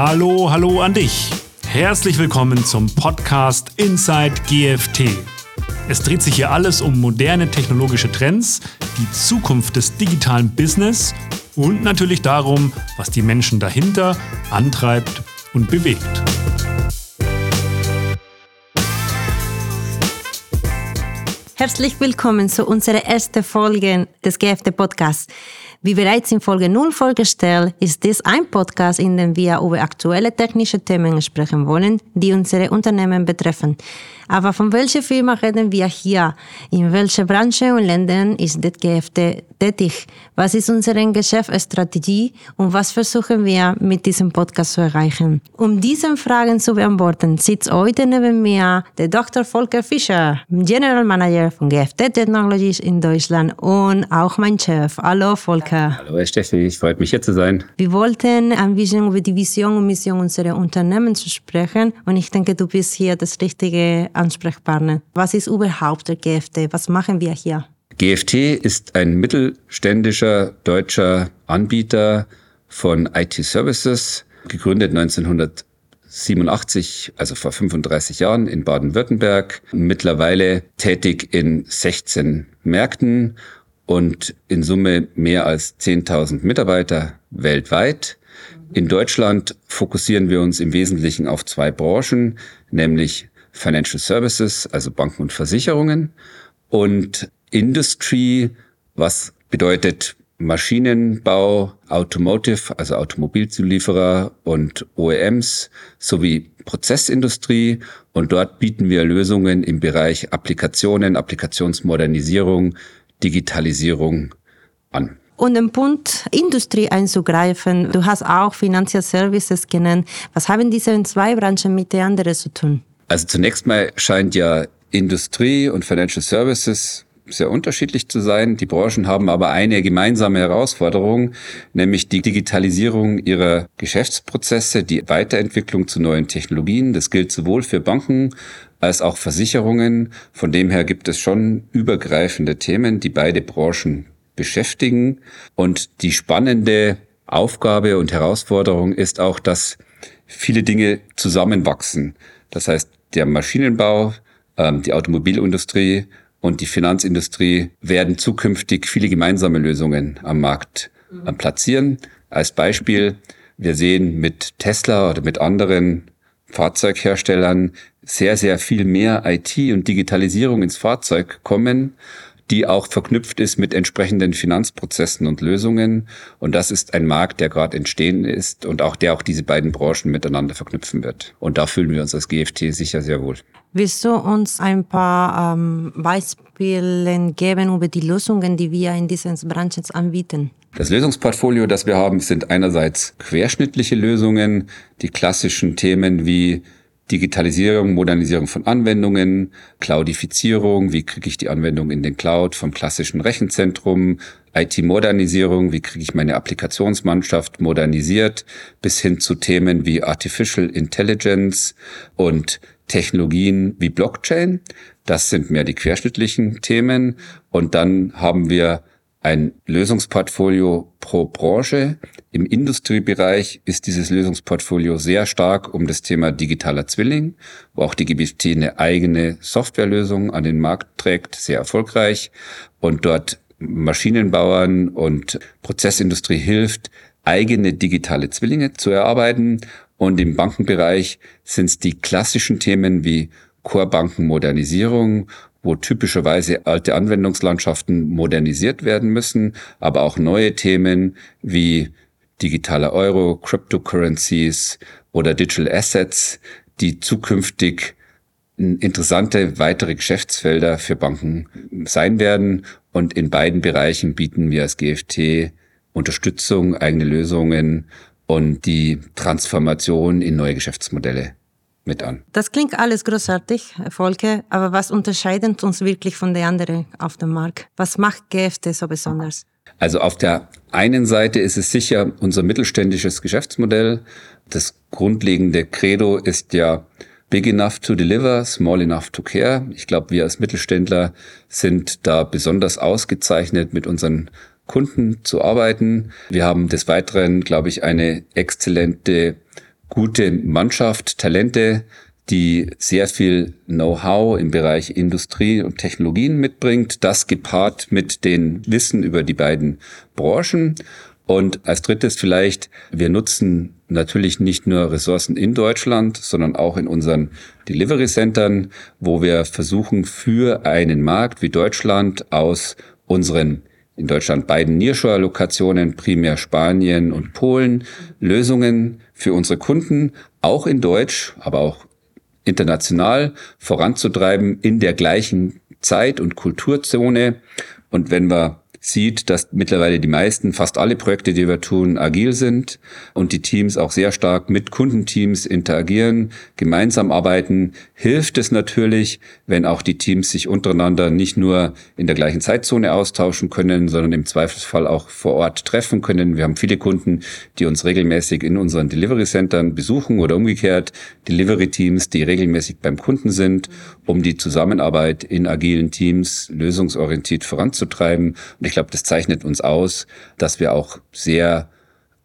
Hallo, hallo an dich. Herzlich willkommen zum Podcast Inside GFT. Es dreht sich hier alles um moderne technologische Trends, die Zukunft des digitalen Business und natürlich darum, was die Menschen dahinter antreibt und bewegt. Herzlich willkommen zu unserer ersten Folge des GFT Podcasts. Wie bereits in Folge 0 vorgestellt, ist dies ein Podcast, in dem wir über aktuelle technische Themen sprechen wollen, die unsere Unternehmen betreffen. Aber von welcher Firma reden wir hier? In welcher Branche und Ländern ist das GFT tätig? Was ist unsere Geschäftsstrategie und was versuchen wir mit diesem Podcast zu erreichen? Um diese Fragen zu beantworten, sitzt heute neben mir der Dr. Volker Fischer, General Manager von GFT Technologies in Deutschland und auch mein Chef. Hallo Volker. Hallo Herr Steffi, ich freut mich hier zu sein. Wir wollten ein bisschen über die Vision und Mission unserer Unternehmen zu sprechen und ich denke, du bist hier das richtige Ansprechpartner. Was ist überhaupt der GFT? Was machen wir hier? GFT ist ein mittelständischer deutscher Anbieter von IT-Services, gegründet 1987, also vor 35 Jahren in Baden-Württemberg, mittlerweile tätig in 16 Märkten und in Summe mehr als 10.000 Mitarbeiter weltweit. In Deutschland fokussieren wir uns im Wesentlichen auf zwei Branchen, nämlich Financial Services, also Banken und Versicherungen und Industry, was bedeutet Maschinenbau, Automotive, also Automobilzulieferer und OEMs sowie Prozessindustrie. Und dort bieten wir Lösungen im Bereich Applikationen, Applikationsmodernisierung, Digitalisierung an. Und im Punkt Industrie einzugreifen, du hast auch Financial Services genannt. Was haben diese zwei Branchen miteinander zu tun? Also zunächst mal scheint ja Industrie und Financial Services sehr unterschiedlich zu sein. Die Branchen haben aber eine gemeinsame Herausforderung, nämlich die Digitalisierung ihrer Geschäftsprozesse, die Weiterentwicklung zu neuen Technologien. Das gilt sowohl für Banken als auch Versicherungen. Von dem her gibt es schon übergreifende Themen, die beide Branchen beschäftigen. Und die spannende Aufgabe und Herausforderung ist auch, dass viele Dinge zusammenwachsen. Das heißt, der Maschinenbau, ähm, die Automobilindustrie und die Finanzindustrie werden zukünftig viele gemeinsame Lösungen am Markt mhm. platzieren. Als Beispiel, wir sehen mit Tesla oder mit anderen Fahrzeugherstellern sehr, sehr viel mehr IT und Digitalisierung ins Fahrzeug kommen die auch verknüpft ist mit entsprechenden Finanzprozessen und Lösungen. Und das ist ein Markt, der gerade entstehen ist und auch der auch diese beiden Branchen miteinander verknüpfen wird. Und da fühlen wir uns als GFT sicher sehr wohl. Willst du uns ein paar ähm, Beispiele geben über die Lösungen, die wir in diesen Branchen anbieten? Das Lösungsportfolio, das wir haben, sind einerseits querschnittliche Lösungen, die klassischen Themen wie Digitalisierung, Modernisierung von Anwendungen, Cloudifizierung, wie kriege ich die Anwendung in den Cloud vom klassischen Rechenzentrum, IT-Modernisierung, wie kriege ich meine Applikationsmannschaft modernisiert, bis hin zu Themen wie Artificial Intelligence und Technologien wie Blockchain. Das sind mehr die querschnittlichen Themen. Und dann haben wir ein Lösungsportfolio pro Branche. Im Industriebereich ist dieses Lösungsportfolio sehr stark um das Thema digitaler Zwilling, wo auch die GBT eine eigene Softwarelösung an den Markt trägt, sehr erfolgreich und dort Maschinenbauern und Prozessindustrie hilft, eigene digitale Zwillinge zu erarbeiten. Und im Bankenbereich sind es die klassischen Themen wie Core-Bankenmodernisierung wo typischerweise alte Anwendungslandschaften modernisiert werden müssen, aber auch neue Themen wie digitaler Euro, Cryptocurrencies oder Digital Assets, die zukünftig interessante weitere Geschäftsfelder für Banken sein werden. Und in beiden Bereichen bieten wir als GFT Unterstützung, eigene Lösungen und die Transformation in neue Geschäftsmodelle mit an. Das klingt alles großartig, Volke, aber was unterscheidet uns wirklich von den anderen auf dem Markt? Was macht GFT so besonders? Also auf der einen Seite ist es sicher unser mittelständisches Geschäftsmodell. Das grundlegende Credo ist ja big enough to deliver, small enough to care. Ich glaube, wir als Mittelständler sind da besonders ausgezeichnet mit unseren Kunden zu arbeiten. Wir haben des Weiteren, glaube ich, eine exzellente gute Mannschaft, Talente, die sehr viel Know-how im Bereich Industrie und Technologien mitbringt. Das gepaart mit den Wissen über die beiden Branchen. Und als drittes vielleicht, wir nutzen natürlich nicht nur Ressourcen in Deutschland, sondern auch in unseren Delivery Centern, wo wir versuchen, für einen Markt wie Deutschland aus unseren in Deutschland beiden Nearshore-Lokationen, primär Spanien und Polen, Lösungen für unsere Kunden, auch in Deutsch, aber auch international voranzutreiben in der gleichen Zeit- und Kulturzone. Und wenn wir sieht, dass mittlerweile die meisten, fast alle Projekte, die wir tun, agil sind und die Teams auch sehr stark mit Kundenteams interagieren, gemeinsam arbeiten, hilft es natürlich, wenn auch die Teams sich untereinander nicht nur in der gleichen Zeitzone austauschen können, sondern im Zweifelsfall auch vor Ort treffen können. Wir haben viele Kunden, die uns regelmäßig in unseren Delivery Centern besuchen oder umgekehrt Delivery Teams, die regelmäßig beim Kunden sind, um die Zusammenarbeit in agilen Teams lösungsorientiert voranzutreiben. Und ich glaube, das zeichnet uns aus, dass wir auch sehr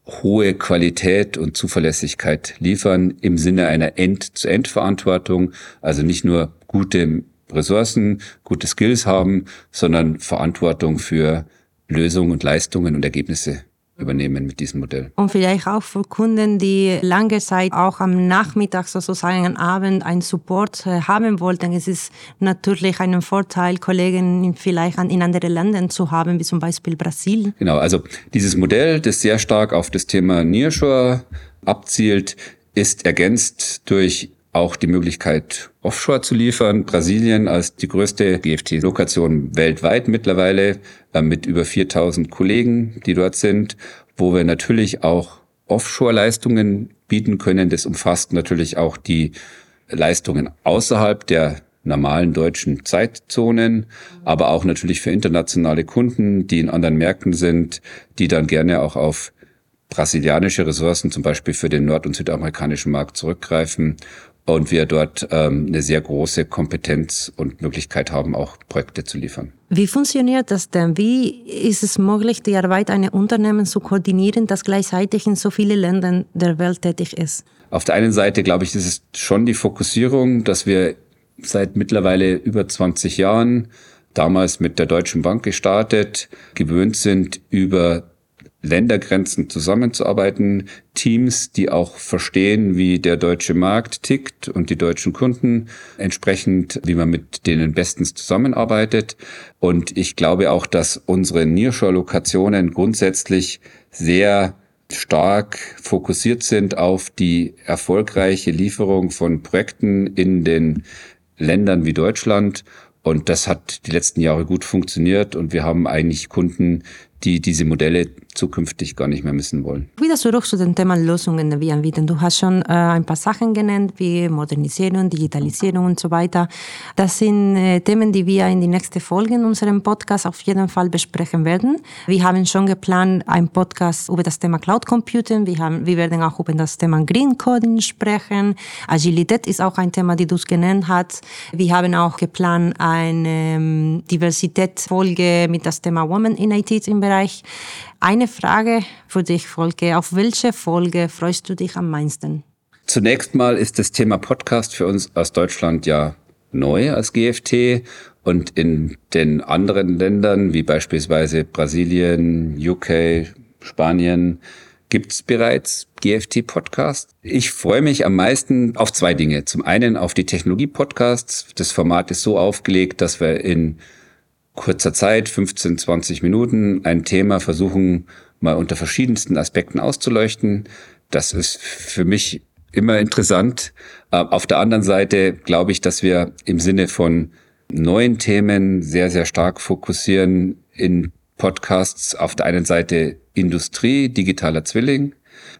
hohe Qualität und Zuverlässigkeit liefern im Sinne einer End-zu-End-Verantwortung. Also nicht nur gute Ressourcen, gute Skills haben, sondern Verantwortung für Lösungen und Leistungen und Ergebnisse übernehmen mit diesem Modell. Und vielleicht auch für Kunden, die lange Zeit auch am Nachmittag sozusagen am Abend einen Support äh, haben wollten. Es ist natürlich ein Vorteil, Kollegen vielleicht in anderen Ländern zu haben, wie zum Beispiel Brasilien. Genau, also dieses Modell, das sehr stark auf das Thema Nearshore abzielt, ist ergänzt durch auch die Möglichkeit, Offshore zu liefern. Brasilien als die größte GFT-Lokation weltweit mittlerweile äh, mit über 4000 Kollegen, die dort sind, wo wir natürlich auch Offshore-Leistungen bieten können. Das umfasst natürlich auch die Leistungen außerhalb der normalen deutschen Zeitzonen, aber auch natürlich für internationale Kunden, die in anderen Märkten sind, die dann gerne auch auf brasilianische Ressourcen, zum Beispiel für den nord- und südamerikanischen Markt zurückgreifen und wir dort ähm, eine sehr große Kompetenz und Möglichkeit haben, auch Projekte zu liefern. Wie funktioniert das denn? Wie ist es möglich, die Arbeit eines Unternehmens zu koordinieren, das gleichzeitig in so vielen Ländern der Welt tätig ist? Auf der einen Seite, glaube ich, ist es schon die Fokussierung, dass wir seit mittlerweile über 20 Jahren, damals mit der Deutschen Bank gestartet, gewöhnt sind, über Ländergrenzen zusammenzuarbeiten, Teams, die auch verstehen, wie der deutsche Markt tickt und die deutschen Kunden, entsprechend, wie man mit denen bestens zusammenarbeitet. Und ich glaube auch, dass unsere Nearshore-Lokationen grundsätzlich sehr stark fokussiert sind auf die erfolgreiche Lieferung von Projekten in den Ländern wie Deutschland. Und das hat die letzten Jahre gut funktioniert und wir haben eigentlich Kunden, die diese Modelle zukünftig gar nicht mehr missen wollen. Wieder zurück zu den Thema Lösungen, wir anbieten. Du hast schon äh, ein paar Sachen genannt, wie Modernisierung, Digitalisierung und so weiter. Das sind äh, Themen, die wir in die nächste Folge in unserem Podcast auf jeden Fall besprechen werden. Wir haben schon geplant, einen Podcast über das Thema Cloud Computing. Wir, haben, wir werden auch über das Thema Green Coding sprechen. Agilität ist auch ein Thema, die du genannt hast. Wir haben auch geplant, eine ähm, Diversitätsfolge mit das Thema Women in IT im Bereich eine Frage für dich, Volke. Auf welche Folge freust du dich am meisten? Zunächst mal ist das Thema Podcast für uns aus Deutschland ja neu als GFT und in den anderen Ländern, wie beispielsweise Brasilien, UK, Spanien, gibt's bereits GFT-Podcasts. Ich freue mich am meisten auf zwei Dinge. Zum einen auf die Technologie-Podcasts. Das Format ist so aufgelegt, dass wir in kurzer Zeit, 15, 20 Minuten, ein Thema versuchen, mal unter verschiedensten Aspekten auszuleuchten. Das ist für mich immer interessant. Äh, auf der anderen Seite glaube ich, dass wir im Sinne von neuen Themen sehr, sehr stark fokussieren in Podcasts. Auf der einen Seite Industrie, digitaler Zwilling.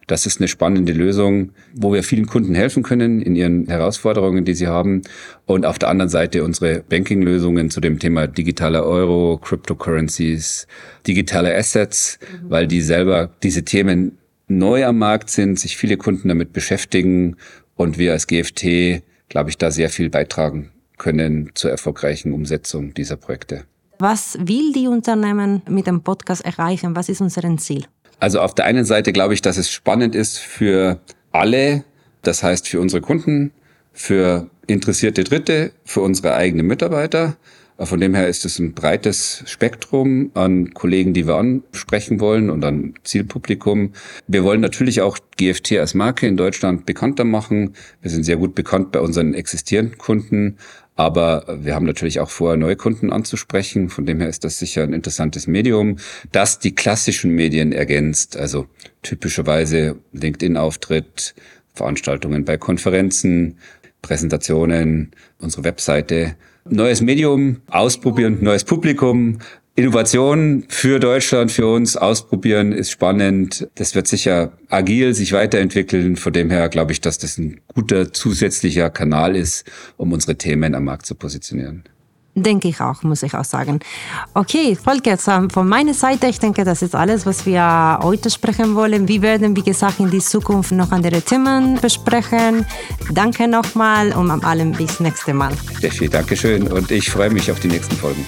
Das ist eine spannende Lösung, wo wir vielen Kunden helfen können in ihren Herausforderungen, die sie haben. Und auf der anderen Seite unsere Banking-Lösungen zu dem Thema digitaler Euro, Cryptocurrencies, digitale Assets, mhm. weil die selber diese Themen neu am Markt sind, sich viele Kunden damit beschäftigen und wir als GFT, glaube ich, da sehr viel beitragen können zur erfolgreichen Umsetzung dieser Projekte. Was will die Unternehmen mit dem Podcast erreichen? Was ist unser Ziel? Also auf der einen Seite glaube ich, dass es spannend ist für alle Das heißt für unsere Kunden, für interessierte Dritte, für unsere eigenen Mitarbeiter. Von dem her ist es ein breites Spektrum an Kollegen, die wir ansprechen wollen und an Zielpublikum. Wir wollen natürlich auch GFT als Marke in Deutschland bekannter machen. Wir sind sehr gut bekannt bei unseren existierenden Kunden, aber wir haben natürlich auch vor, neue Kunden anzusprechen. Von dem her ist das sicher ein interessantes Medium, das die klassischen Medien ergänzt. Also typischerweise LinkedIn-Auftritt, Veranstaltungen bei Konferenzen, Präsentationen, unsere Webseite. Neues Medium, ausprobieren, neues Publikum, Innovation für Deutschland, für uns ausprobieren ist spannend. Das wird sicher agil sich weiterentwickeln. Von dem her glaube ich, dass das ein guter zusätzlicher Kanal ist, um unsere Themen am Markt zu positionieren. Denke ich auch, muss ich auch sagen. Okay, Volker, von meiner Seite, ich denke, das ist alles, was wir heute sprechen wollen. Wir werden, wie gesagt, in die Zukunft noch andere Themen besprechen. Danke nochmal und am allem bis nächste Mal. Steffi, Dankeschön und ich freue mich auf die nächsten Folgen.